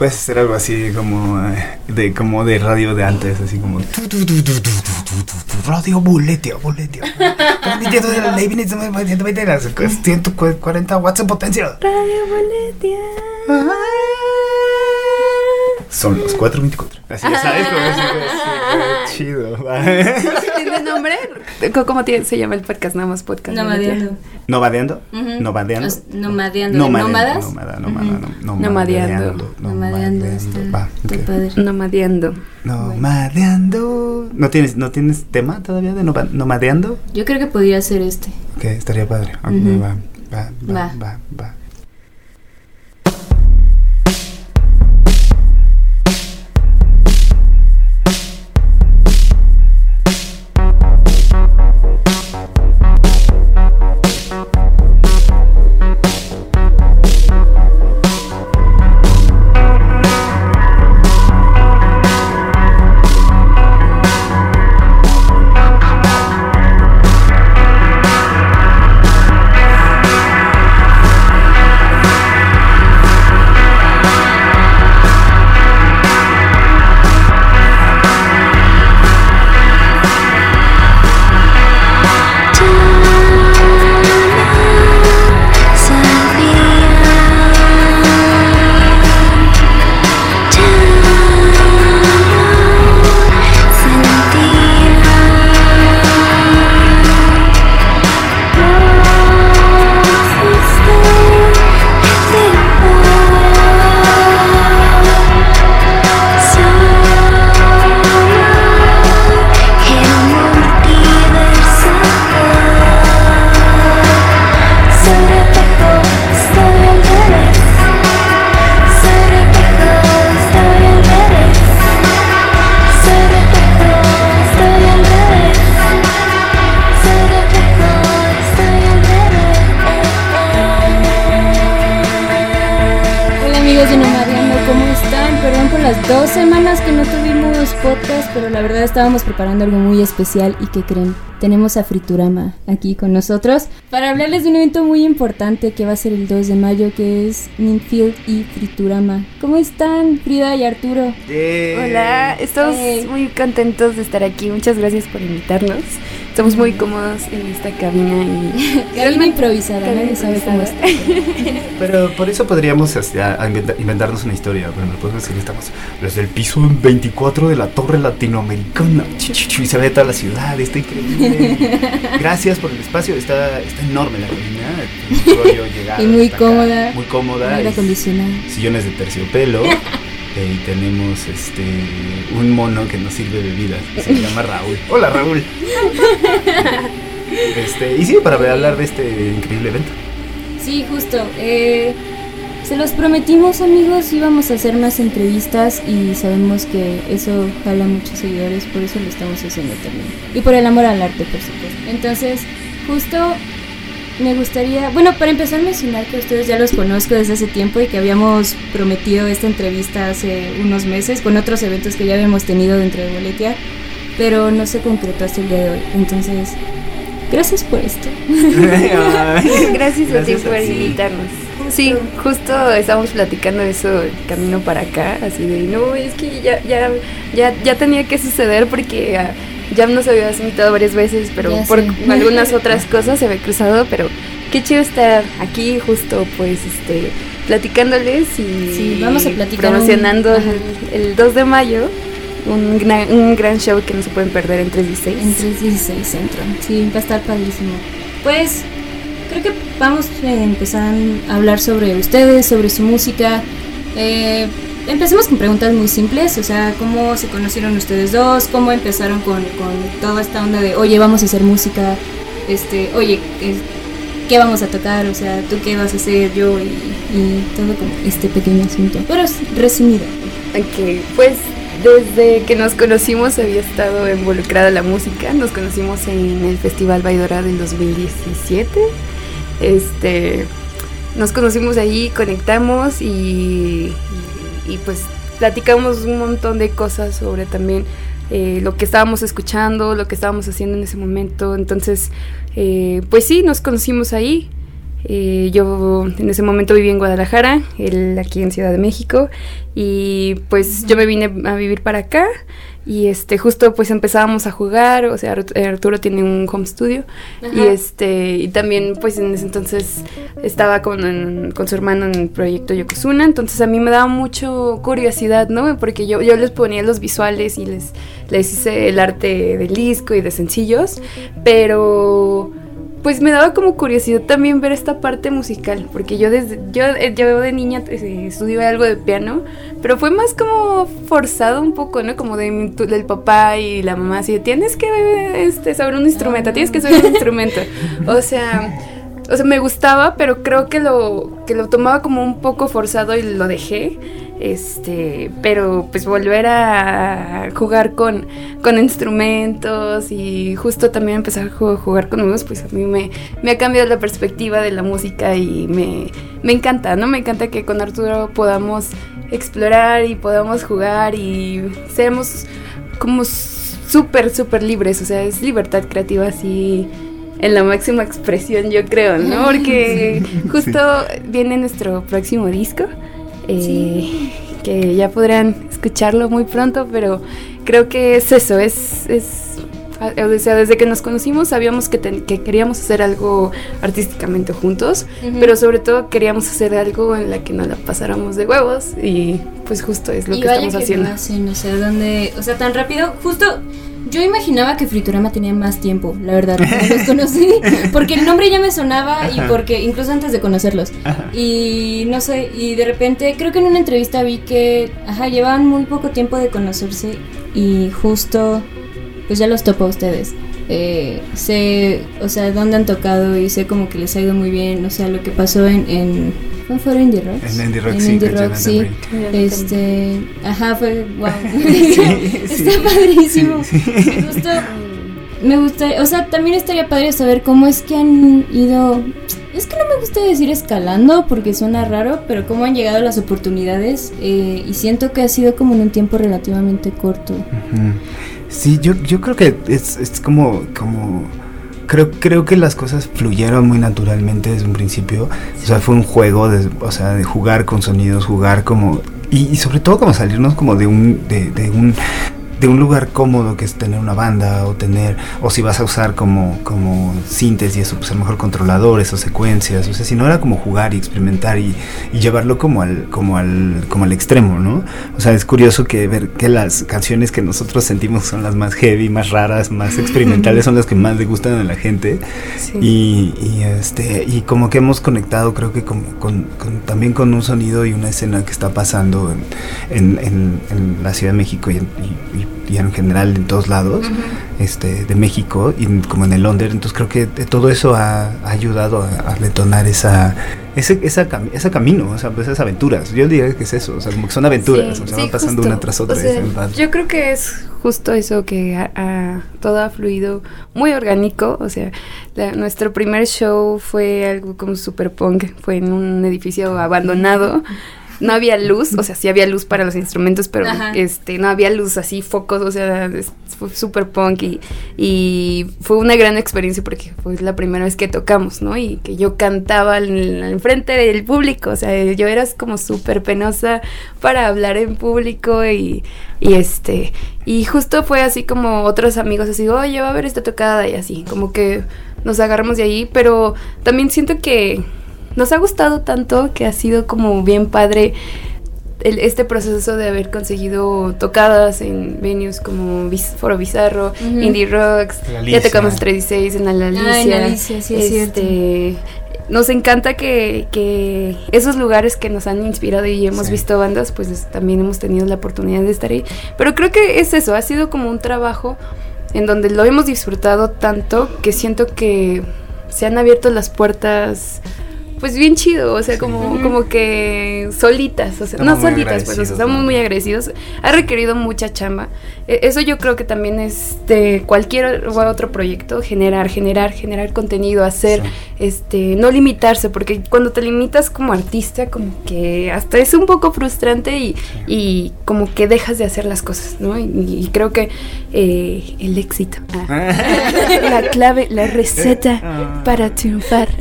puedes hacer algo así como de como de radio de antes, así como radio boletio, boletio. de 140 watts en potencia. Radio boletio. Son los 424. Así ya sabes como es súper chido. ¿Tiene nombre? ¿Cómo- ¿Cómo tiene- se llama el podcast? Nada más podcast. Nomadeando. Os- Nomadeando. Nómada, ¿Nómadas? nómada, nómada, Ujú. no- Nomadeando. Nomadeando. Está, padre. Nomadeando. Nomadeando. ¿No tienes, ¿No tienes tema todavía de nomadeando? Yo creo que podría ser este. Ok, estaría padre. Va, Va. va, va. Preparando algo muy especial y que creen, tenemos a Friturama aquí con nosotros para hablarles de un evento muy importante que va a ser el 2 de mayo, que es Ninfield y Friturama. ¿Cómo están Frida y Arturo? Hola, estamos Hey. muy contentos de estar aquí. Muchas gracias por invitarnos. Estamos muy cómodos en esta cabina y Cabina improvisada, Cabina nadie sabe cómo improvisada. está. Pero por eso podríamos este, inventarnos una historia. Bueno, podemos decir que estamos desde el piso 24 de la torre latinoamericana. Y se ve toda la ciudad, está increíble. Gracias por el espacio, está, está enorme la cabina. Y muy acá, cómoda. Muy cómoda. Aire y acondicionado. sillones de terciopelo. Eh, y tenemos este un mono que nos sirve bebidas. que Se llama Raúl. Hola Raúl. Este, y sí, para hablar de este increíble evento. Sí, justo. eh, se los prometimos, amigos, íbamos a hacer más entrevistas y sabemos que eso jala muchos seguidores, por eso lo estamos haciendo también. Y por el amor al arte, por supuesto. Entonces, justo me gustaría, bueno, para empezar mencionar que ustedes ya los conozco desde hace tiempo y que habíamos prometido esta entrevista hace unos meses con otros eventos que ya habíamos tenido dentro de Boletia, pero no se concretó hasta el día de hoy. Entonces, gracias por esto. gracias, a ti Gracias a por ti. invitarnos. Sí, justo estábamos platicando eso el camino para acá, así de no, es que ya, ya, ya, ya tenía que suceder porque ah, ya nos habías invitado varias veces, pero Ya por sé. algunas otras cosas se había cruzado, pero qué chido estar aquí justo pues este platicándoles y Sí, vamos a platicar promocionando el, el 2 de mayo un, gran- un gran show que no se pueden perder en 316. En 316 Centro. Sí, va a estar padrísimo. Pues creo que vamos a empezar a hablar sobre ustedes, sobre su música. Eh, empecemos con preguntas muy simples, o sea, ¿cómo se conocieron ustedes dos? ¿Cómo empezaron con, con toda esta onda de, oye, vamos a hacer música? Este, oye, ¿qué vamos a tocar? O sea, ¿tú qué vas a hacer? Yo y, todo como este pequeño asunto. Pero es resumido. Ok, pues desde que nos conocimos había estado involucrada la música. Nos conocimos en el Festival Baidora del 2017. Este, nos conocimos ahí, conectamos y, y, pues platicamos un montón de cosas sobre también eh, lo que estábamos escuchando, lo que estábamos haciendo en ese momento. Entonces, eh, pues sí, nos conocimos ahí. Eh, yo en ese momento viví en Guadalajara, él aquí en Ciudad de México, y pues yo me vine a vivir para acá y este justo pues empezábamos a jugar, o sea, Arturo tiene un home studio y este y también pues en ese entonces estaba con, con su hermano en el proyecto Yokozuna, entonces a mí me daba mucho curiosidad, ¿no? Porque yo, yo les ponía los visuales y les, les hice el arte del disco y de sencillos, pero pues me daba como curiosidad también ver esta parte musical, porque yo desde yo, eh, yo de niña eh, estudié algo de piano, pero fue más como forzado un poco, ¿no? Como de, del papá y la mamá, así, tienes que este, saber un instrumento, tienes que saber un instrumento. O sea, o sea, me gustaba, pero creo que lo, que lo tomaba como un poco forzado y lo dejé. Este, pero pues volver a jugar con, con instrumentos y justo también empezar a jugar con nuevos, pues a mí me, me, ha cambiado la perspectiva de la música y me, me encanta, ¿no? Me encanta que con Arturo podamos explorar y podamos jugar y seamos como súper, súper libres, o sea, es libertad creativa así en la máxima expresión, yo creo, ¿no? Porque justo viene nuestro próximo disco, eh, que ya podrán escucharlo muy pronto, pero creo que es eso, es, es o sea, desde que nos conocimos sabíamos que, que queríamos hacer algo artísticamente juntos, pero sobre todo queríamos hacer algo en la que nos la pasáramos de huevos y pues justo es lo que estamos haciendo. o sea, donde, o sea, tan rápido, justo yo imaginaba que Friturama tenía más tiempo, la verdad, los conocí, porque el nombre ya me sonaba y porque incluso antes de conocerlos. Y no sé, y de repente creo que en una entrevista vi que, ajá, llevaban muy poco tiempo de conocerse y justo pues ya los topo a ustedes. Eh, sé, o sea, dónde han tocado y sé como que les ha ido muy bien, o sea, lo que pasó en... en ¿Cómo fue Indie Rock? En Indie Rock, en sí. Indie Rock, sí. Este, ajá, fue, wow. Está padrísimo. Me gustó, me gusta, o sea, también estaría padre saber cómo es que han ido es que no me gusta decir escalando porque suena raro, pero cómo han llegado las oportunidades eh, y siento que ha sido como en un tiempo relativamente corto. Sí, yo, yo creo que es, es como, como creo, creo que las cosas fluyeron muy naturalmente desde un principio. O sea, fue un juego, de, o sea, de jugar con sonidos, jugar como... Y, y sobre todo como salirnos como de un, de, de un de un lugar cómodo que es tener una banda o tener, o si vas a usar como, como sintes y eso, pues a lo mejor controladores o secuencias, o sea, si no era como jugar y experimentar y, llevarlo como al, como al, como al extremo, ¿no? O sea, es curioso que ver que las canciones que nosotros sentimos son las más heavy, más raras, más experimentales, son las que más le gustan a la gente. Y, y, este, y como que hemos conectado, creo que como, con, también con un sonido y una escena que está pasando en, en, en, la Ciudad de México y, y y en general en todos lados este, de México y como en el Londres. Entonces creo que todo eso ha, ayudado a, detonar esa, ese, esa, esa camino, o sea, pues esas aventuras. Yo diría que es eso, o sea, como que son aventuras, o sea, van pasando una tras otra. yo creo que es justo eso que ha, todo ha fluido muy orgánico, o sea, nuestro primer show fue algo como super punk, fue en un edificio abandonado no había luz, o sea, sí había luz para los instrumentos, pero este no había luz así, focos, o sea, fue súper punk y, fue una gran experiencia porque fue la primera vez que tocamos, ¿no? Y que yo cantaba en, frente del público, o sea, yo era como súper penosa para hablar en público y, y este, y justo fue así como otros amigos así, oye, va a ver esta tocada y así, como que nos agarramos de ahí, pero también siento que nos ha gustado tanto que ha sido como bien padre este proceso de haber conseguido tocadas en venues como Foro Bizarro, Indie Rocks, ya tocamos 36 en la Alicia. Ah, en Alicia, sí, es este, Nos encanta que, que, esos lugares que nos han inspirado y hemos visto bandas, pues también hemos tenido la oportunidad de estar ahí. Pero creo que es eso, ha sido como un trabajo en donde lo hemos disfrutado tanto que siento que se han abierto las puertas pues bien chido, o sea, como, como que solitas, o sea, no solitas, pues, o sea, estamos muy agradecidos. Ha requerido mucha chamba. E, eso yo creo que también es de cualquier otro proyecto, generar, generar, generar contenido, hacer, este, no limitarse, porque cuando te limitas como artista, como que hasta es un poco frustrante y, y como que dejas de hacer las cosas, ¿no? Y, creo que eh, el éxito, ah, la clave, la receta ah. para triunfar.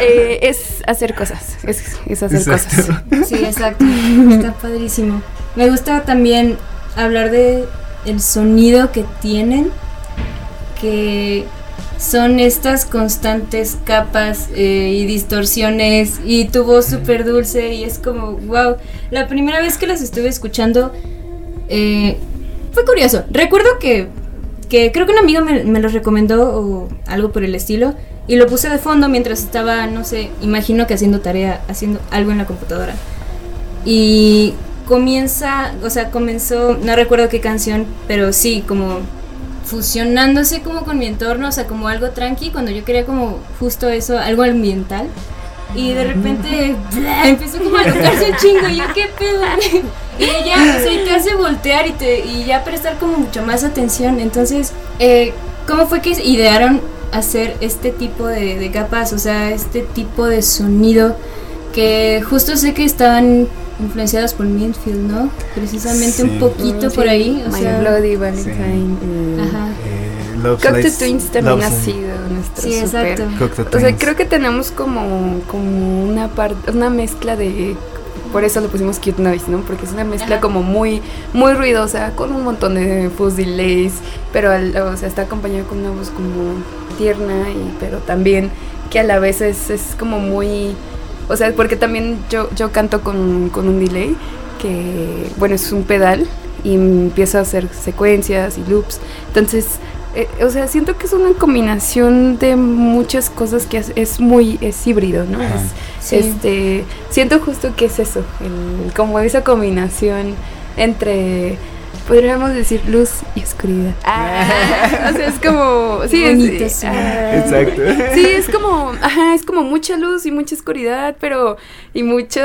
Eh, es hacer cosas, es, hacer cosas. Sí, exacto. Está padrísimo. Me gusta también hablar de el sonido que tienen, que son estas constantes capas eh, y distorsiones y tu voz súper dulce y es como, wow, la primera vez que las estuve escuchando eh, fue curioso. Recuerdo que, que creo que un amigo me, me los recomendó o algo por el estilo y lo puse de fondo mientras estaba, no sé, imagino que haciendo tarea, haciendo algo en la computadora. Y comienza, o sea, comenzó, no recuerdo qué canción, pero sí, como fusionándose como con mi entorno, o sea, como algo tranqui, cuando yo quería como justo eso, algo ambiental. Y de repente empezó como a tocarse un chingo, y yo qué pedo. Y ella, o sea, te hace voltear y, te, y ya prestar como mucho más atención. Entonces, eh, ¿cómo fue que idearon hacer este tipo de, capas, o sea, este tipo de sonido que justo sé que estaban influenciadas por Minfield, ¿no? Precisamente un poquito por ahí. O My Bloody Valentine. Ajá. Eh, Twins también ha sido nuestro sí, exacto. O sea, creo que tenemos como, como una parte, una mezcla de por eso lo pusimos cute noise, ¿no? Porque es una mezcla como muy muy ruidosa con un montón de fuzz delays, pero o sea, está acompañado con una voz como tierna y pero también que a la vez es, es como muy o sea, porque también yo yo canto con, con un delay que bueno, es un pedal y empiezo a hacer secuencias y loops. Entonces, eh, o sea, siento que es una combinación de muchas cosas que es, muy, es híbrido, ¿no? Este, siento justo que es eso, como esa combinación entre podríamos decir luz y oscuridad. Ah, o sea, es como, sí, es, ah, exacto. Sí, es como, ajá, es como mucha luz y mucha oscuridad, pero y mucho,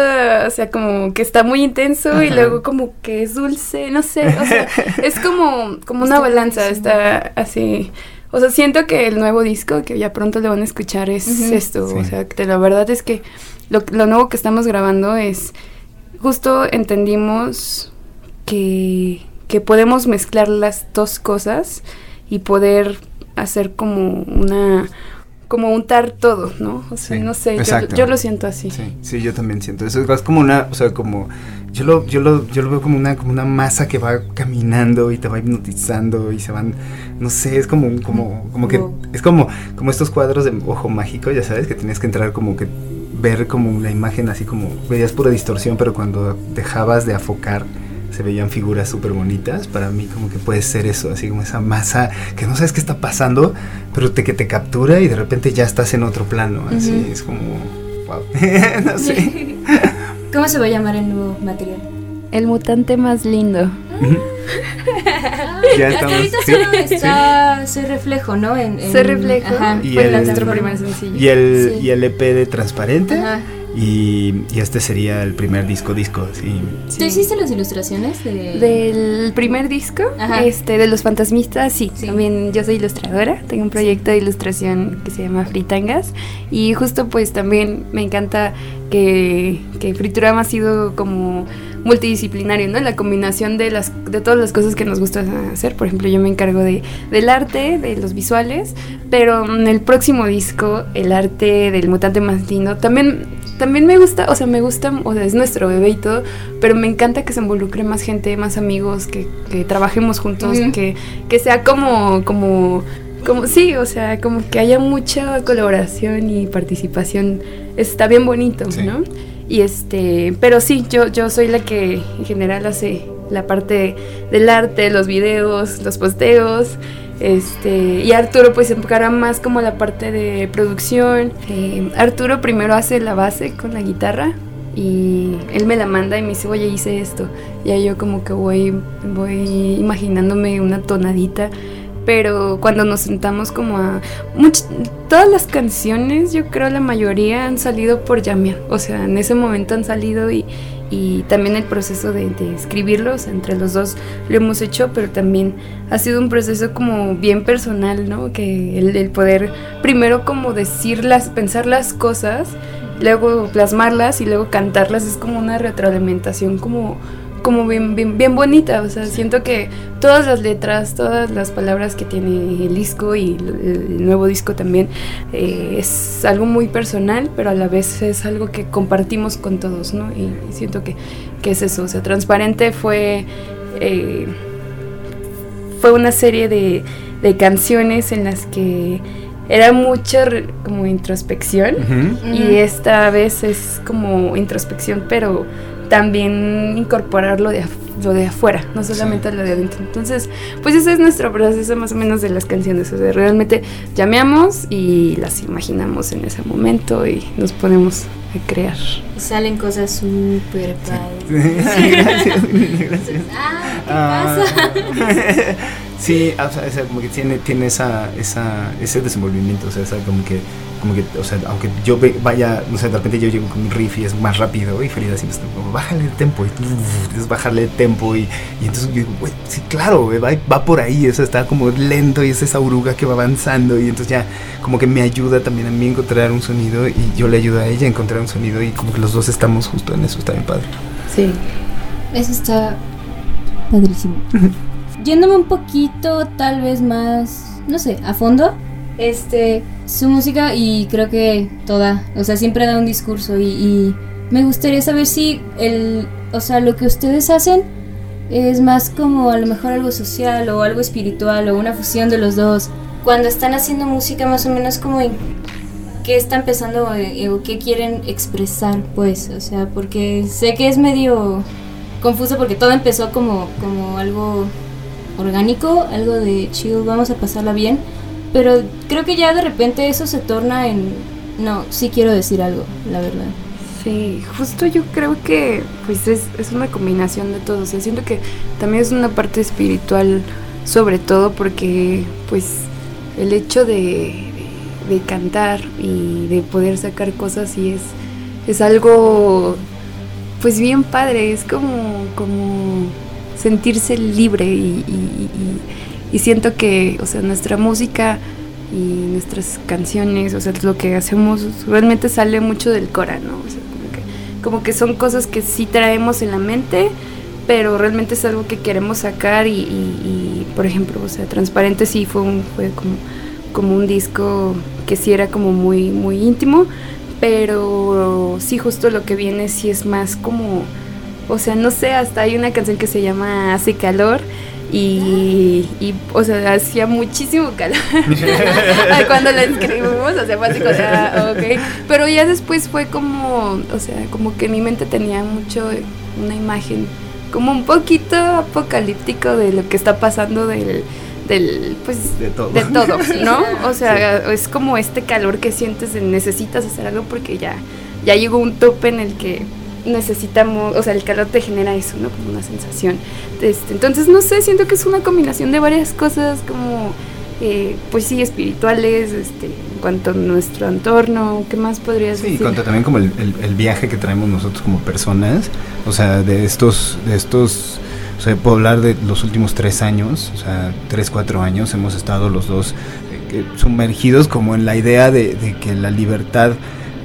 o sea, como que está muy intenso y luego como que es dulce, no sé, o sea, es como como una balanza, está así. O sea, siento que el nuevo disco que ya pronto le van a escuchar es esto, o sea, que la verdad es que lo, lo nuevo que estamos grabando es justo entendimos que que podemos mezclar las dos cosas y poder hacer como una como untar todo, ¿no? O sea, no sé, yo, lo siento así. Sí, sí, yo también siento eso. Es como una, o sea, como yo lo, yo lo, yo lo veo como una, como una masa que va caminando y te va hipnotizando y se van, no sé, es como, como, como que, es como, como estos cuadros de ojo mágico, ya sabes, que tienes que entrar como que ver como la imagen así como, veías pura distorsión, pero cuando dejabas de afocar se veían figuras súper bonitas. Para mí como que puede ser eso, así como esa masa que no sabes qué está pasando, pero te, que te captura y de repente ya estás en otro plano. Así es como, wow, no sé. ¿Cómo se va a llamar el nuevo material? El mutante más lindo. ya estamos, ahorita solo está ese reflejo, ¿no? En, se refleja. y, el, y, el, y el EP de transparente. Ajá. Y, este sería el primer disco disco, sí. ¿Tú hiciste las ilustraciones del primer disco? Este, de los fantasmistas, sí. También yo soy ilustradora, tengo un proyecto de ilustración que se llama Fritangas y justo pues también me encanta que, que Friturama ha sido como multidisciplinario, ¿no? La combinación de las de todas las cosas que nos gusta hacer. Por ejemplo, yo me encargo de del arte, de los visuales, pero en el próximo disco, el arte del mutante más lindo, también también me gusta, o sea, me gusta, o sea, es nuestro bebé y todo, pero me encanta que se involucre más gente, más amigos, que, que trabajemos juntos, que, que sea como, como, como, sí, o sea, como que haya mucha colaboración y participación, está bien bonito, ¿no? Y este, pero sí, yo, yo soy la que en general hace la parte del arte, los videos, los posteos. Este, y Arturo pues se enfocará más como la parte de producción. Eh, Arturo primero hace la base con la guitarra y él me la manda y me dice, oye, hice esto. Y ahí yo como que voy, voy imaginándome una tonadita pero cuando nos sentamos como a... todas las canciones, yo creo la mayoría han salido por llamear, o sea, en ese momento han salido y, y también el proceso de, escribirlos, entre los dos lo hemos hecho, pero también ha sido un proceso como bien personal, ¿no? Que el, el poder primero como decirlas, pensar las cosas, luego plasmarlas y luego cantarlas es como una retroalimentación como como bien, bien, bonita, o sea, siento que todas las letras, todas las palabras que tiene el disco y el, nuevo disco también eh, es algo muy personal, pero a la vez es algo que compartimos con todos, ¿no? Y, siento que, que, es eso, o sea, Transparente fue, eh, fue una serie de, de canciones en las que era mucha como introspección y esta vez es como introspección pero también incorporar lo de, lo de afuera, no solamente lo de adentro. Entonces, pues ese es nuestro proceso más o menos de las canciones. O sea, realmente llameamos y las imaginamos en ese momento y nos ponemos a crear. salen cosas súper padres. Sí. gracias, gracias. Ah, ¿qué pasa? sí, o sea, como que tiene, tiene esa, esa, ese desenvolvimiento, o sea, como que como que, o sea, aunque yo vaya, no sé, de repente yo llego con un riff y es más rápido y Frida siempre está como, bájale el tempo y es bajarle el tempo y, y entonces yo digo, güey, sí, claro, va, va, por ahí, eso está como lento y es esa oruga que va avanzando y entonces ya como que me ayuda también a mí a encontrar un sonido y yo le ayudo a ella a encontrar un sonido y como que los dos estamos justo en eso, está bien padre. Sí, eso está padrísimo. Yéndome un poquito, tal vez más, no sé, a fondo, este, su música y creo que toda, o sea, siempre da un discurso y, me gustaría saber si el, o sea, lo que ustedes hacen es más como a lo mejor algo social o algo espiritual o una fusión de los dos. Cuando están haciendo música más o menos como qué está empezando eh, o qué quieren expresar, pues, o sea, porque sé que es medio confuso porque todo empezó como como algo orgánico, algo de chill, vamos a pasarla bien pero creo que ya de repente eso se torna en, no, sí quiero decir algo, la verdad. Sí, justo yo creo que pues es, es una combinación de todo. O sea, siento que también es una parte espiritual sobre todo porque pues el hecho de, de, cantar y de poder sacar cosas y es, es algo pues bien padre, es como, como sentirse libre y, y siento que, o sea, nuestra música y nuestras canciones, o sea, lo que hacemos realmente sale mucho del cora, ¿no? O sea, como que, como que son cosas que sí traemos en la mente, pero realmente es algo que queremos sacar y, por ejemplo, o sea, Transparente sí fue, un, fue como, como un disco que sí era como muy, muy íntimo, pero sí justo lo que viene sí es más como, o sea, no sé, hasta hay una canción que se llama Hace calor y, o sea, hacía muchísimo calor cuando la escribimos, o sea, fue así ah, ok. Pero ya después fue como, o sea, como que mi mente tenía mucho una imagen como un poquito apocalíptico de lo que está pasando del, del pues de todo, de todo ¿no? O sea, es como este calor que sientes de necesitas hacer algo porque ya ya llegó un tope en el que necesitamos, o sea, el calor te genera eso, ¿no? Como una sensación. Este, entonces, no sé, siento que es una combinación de varias cosas como, eh, pues sí, espirituales, este, en cuanto a nuestro entorno, ¿qué más podrías decir? Sí, cuanto también como el, el, viaje que traemos nosotros como personas, o sea, de estos, de estos, o sea, puedo hablar de los últimos tres años, o sea, tres, cuatro años, hemos estado los dos eh, sumergidos como en la idea de, que la libertad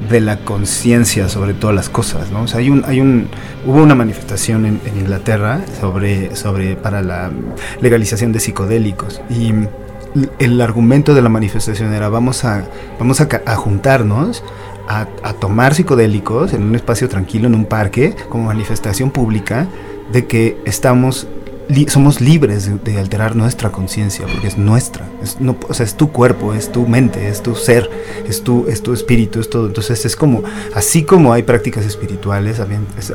de la conciencia sobre todas las cosas, ¿no? O sea, hay un, hay un, hubo una manifestación en, Inglaterra sobre, sobre, para la legalización de psicodélicos y el argumento de la manifestación era vamos a, vamos a, juntarnos a, a, tomar psicodélicos en un espacio tranquilo, en un parque, como manifestación pública de que estamos somos libres de, alterar nuestra conciencia, porque es nuestra. Es, no, o sea, es tu cuerpo, es tu mente, es tu ser, es tu, es tu espíritu, es todo. Entonces es como, así como hay prácticas espirituales,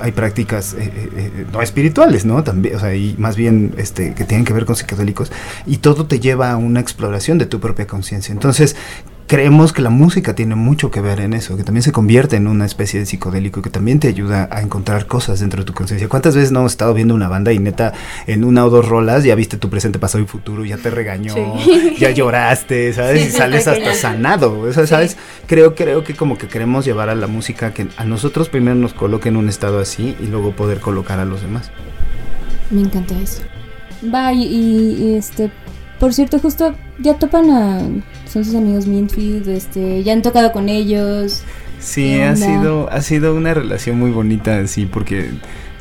hay prácticas eh, eh, eh, no espirituales, ¿no? También, o sea, y más bien este, que tienen que ver con psicodélicos, y todo te lleva a una exploración de tu propia conciencia. Entonces, creemos que la música tiene mucho que ver en eso, que también se convierte en una especie de psicodélico, que también te ayuda a encontrar cosas dentro de tu conciencia. ¿Cuántas veces no hemos estado viendo una banda y neta en una o dos rolas ya viste tu presente, pasado y futuro, ya te regañó, Sí. ya lloraste, ¿sabes? Sí, y sales hasta sanado, o sea, ¿sabes? Creo, creo que como que queremos llevar a la música que a nosotros primero nos coloque en un estado así y luego poder colocar a los demás. Me encanta eso. Va, y, este, por cierto, justo ya topan a, son sus amigos Mintfield, este, ya han tocado con ellos. Sí, ¿Qué ha sido, ha sido una relación muy bonita, sí, porque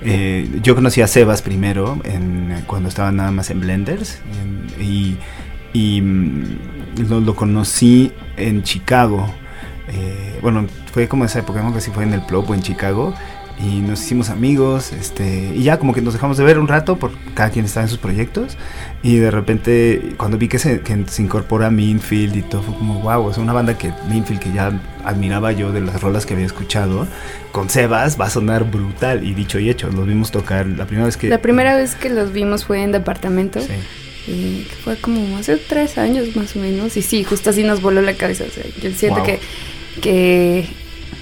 eh, yo conocí a Sebas primero en, cuando estaba nada más en Blenders en- y, y, mm, lo, lo conocí en Chicago. Eh, bueno, fue como esa época, no sé si fue en el Plop o en Chicago. Y nos hicimos amigos, este, y ya como que nos dejamos de ver un rato, por cada quien estaba en sus proyectos. Y de repente, cuando vi que se, que se incorpora Minfield y todo, fue como, wow, es una banda que Minfield, que ya admiraba yo de las rolas que había escuchado, con Sebas va a sonar brutal. Y dicho y hecho, los vimos tocar la primera vez que. La primera vez que los vimos fue en departamento. Sí. Y fue como hace tres años más o menos. Y sí, justo así nos voló la cabeza. O sea, yo siento Wow. que, que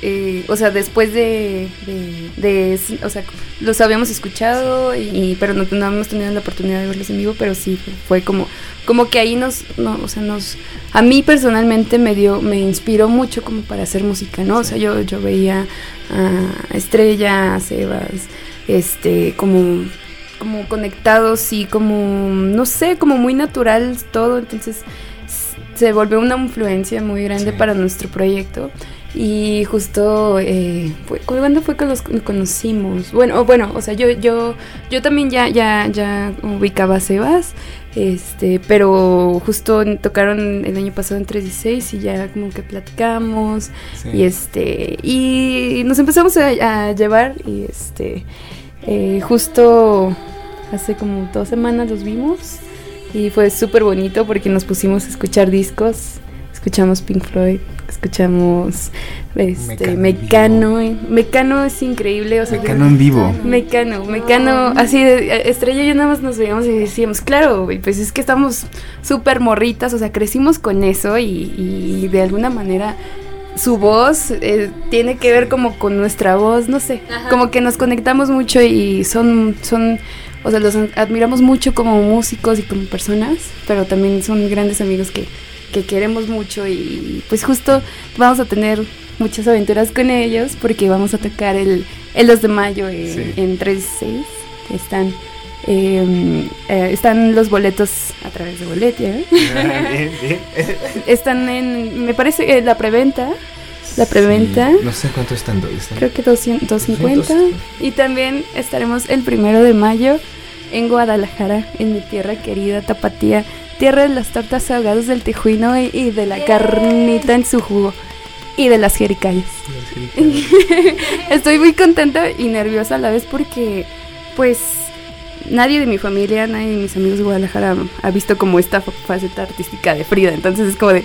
eh, o sea, después de, de, de- o sea, los habíamos escuchado, y, pero no, no habíamos tenido la oportunidad de verlos en vivo, pero sí, fue, como, como que ahí nos, no, o sea, nos, a mí personalmente me dio, me inspiró mucho como para hacer música, ¿no? O sea, yo, yo veía a Estrella, a Sebas, este, como como conectados y como, no sé, como muy natural todo, entonces se volvió una influencia muy grande Sí. para nuestro proyecto. Y justo, eh, fue, ¿cuándo fue que los conocimos? Bueno, bueno, o sea, yo, yo, yo también ya, ya, ya ubicaba a Sebas, este, pero justo tocaron el año pasado en 316 y ya como que platicamos Sí. y este y nos empezamos a, a llevar y este eh, justo hace como dos semanas los vimos y fue súper bonito porque nos pusimos a escuchar discos escuchamos Pink Floyd escuchamos este Mecano Mecano eh, Mecano es increíble o sea Mecano en vivo. Mecano, Mecano, así de eh, Estrella y yo nada más nos veíamos y decíamos, claro, pues es que estamos súper morritas, o sea, crecimos con eso y, y de alguna manera su voz eh, tiene que ver como con nuestra voz, no sé, Ajá. como que nos conectamos mucho y son, son, o sea, los admiramos mucho como músicos y como personas, pero también son grandes amigos que, que queremos mucho y pues justo vamos a tener muchas aventuras con ellos porque vamos a tocar el, el 2 de mayo eh, Sí. en 36 están eh, eh, están los boletos a través de Boletia ¿eh? Bien, bien. están en me parece eh, la preventa la preventa Sí, no sé cuánto están. ¿dónde están? creo que 200, 250 200. y también estaremos el primero de mayo en Guadalajara en mi tierra querida Tapatía tierra de las tortas ahogadas del tejuino y, y de la Yeah. carnita en su jugo y de las jericayas Estoy muy contenta y nerviosa a la vez porque, pues, nadie de mi familia, nadie de mis amigos de Guadalajara ha visto como esta fa- faceta artística de Frida. Entonces es como de.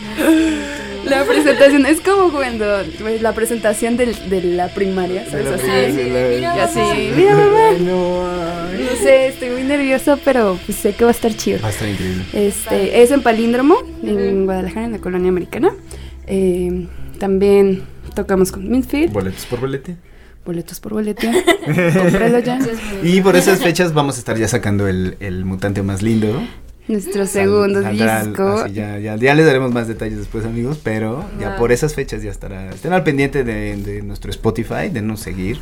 La presentación es como cuando pues, la presentación del- de la primaria, ¿sabes? Así. Mira, Y mamá. así, mira mamá. No, No sé, estoy muy nerviosa, pero pues, sé que va a estar chido. Va a estar increíble. Este, es en Palíndromo, en Guadalajara, en la colonia americana. Eh, también tocamos con Minfield. Boletos por bolete. Boletos por boleto. Cómpralo ya. Y por esas fechas vamos a estar ya sacando el, el mutante más lindo. Nuestro Sal- segundo saldrá al- disco. así ya, ya, ya les daremos más detalles después, amigos. Pero ya por esas fechas ya estará. Estén al pendiente de, de nuestro Spotify, de nos seguir.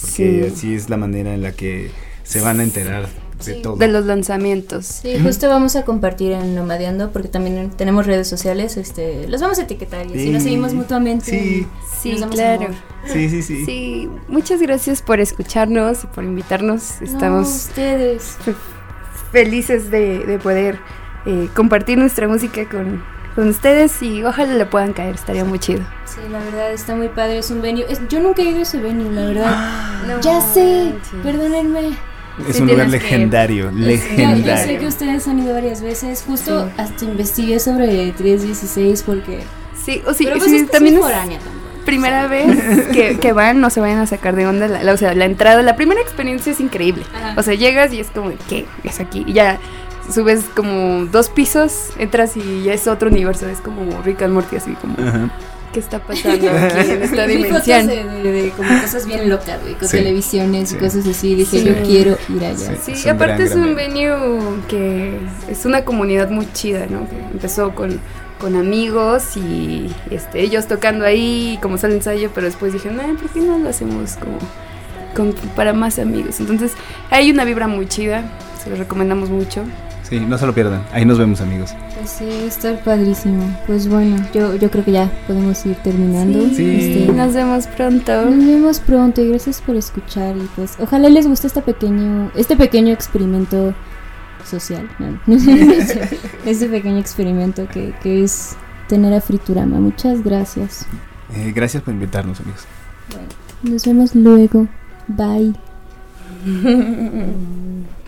Porque Sí. así es la manera en la que se van a enterar de Sí. todo. De los lanzamientos. Sí, justo vamos a compartir en Nomadeando porque también tenemos redes sociales, este, los vamos a etiquetar y así Sí. nos seguimos mutuamente. Sí. Sí, claro. amor. Sí, sí, sí. Sí, muchas gracias por escucharnos y por invitarnos. No, Estamos ustedes. Fe- felices de, de poder eh, compartir nuestra música con, con ustedes y ojalá le puedan caer, estaría muy chido. Sí, la verdad está muy padre, es un venue. es- yo nunca he ido a ese venue, la verdad. No ya sé, manches. perdónenme. Es Sí, un lugar legendario, Es- yo- Yo, sé que legendario. ustedes han ido varias veces, justo Sí. hasta investigué sobre 316 porque... Sí, o sí, Pero pues sí, es que también es tampoco. Primera vez que, que van, no se vayan a sacar de onda. La, la- o sea, la entrada, la primera experiencia es increíble. Ajá. O sea, llegas y es como, ¿qué es aquí? Y ya subes como dos pisos, entras y ya es otro universo, es como Rick and Morty, así como... Ajá. ¿Qué está pasando aquí en esta dimensión? de, de- de como cosas bien locas, güey, con Sí. televisiones Sí. y cosas así. Dije, Sí. yo quiero ir allá. Sí. Sí, Es y un aparte gran, es un gran venue que es una comunidad muy chida, ¿no? Que empezó con, con amigos y este, ellos tocando ahí como sale ensayo, pero después dijeron, ay, ¿por qué no lo hacemos como con- para más amigos? Entonces hay una vibra muy chida, se los recomendamos mucho. Sí, no se lo pierdan. Ahí nos vemos, amigos. Pues sí, está padrísimo. Pues bueno, yo, yo creo que ya podemos ir terminando. Sí. Este, Nos vemos pronto. Nos vemos pronto y gracias por escuchar y pues ojalá les guste este pequeño este pequeño experimento social, ¿no? este pequeño experimento que, que es tener a Friturama. Muchas gracias. Eh, gracias por invitarnos, amigos. Nos vemos luego. Bye.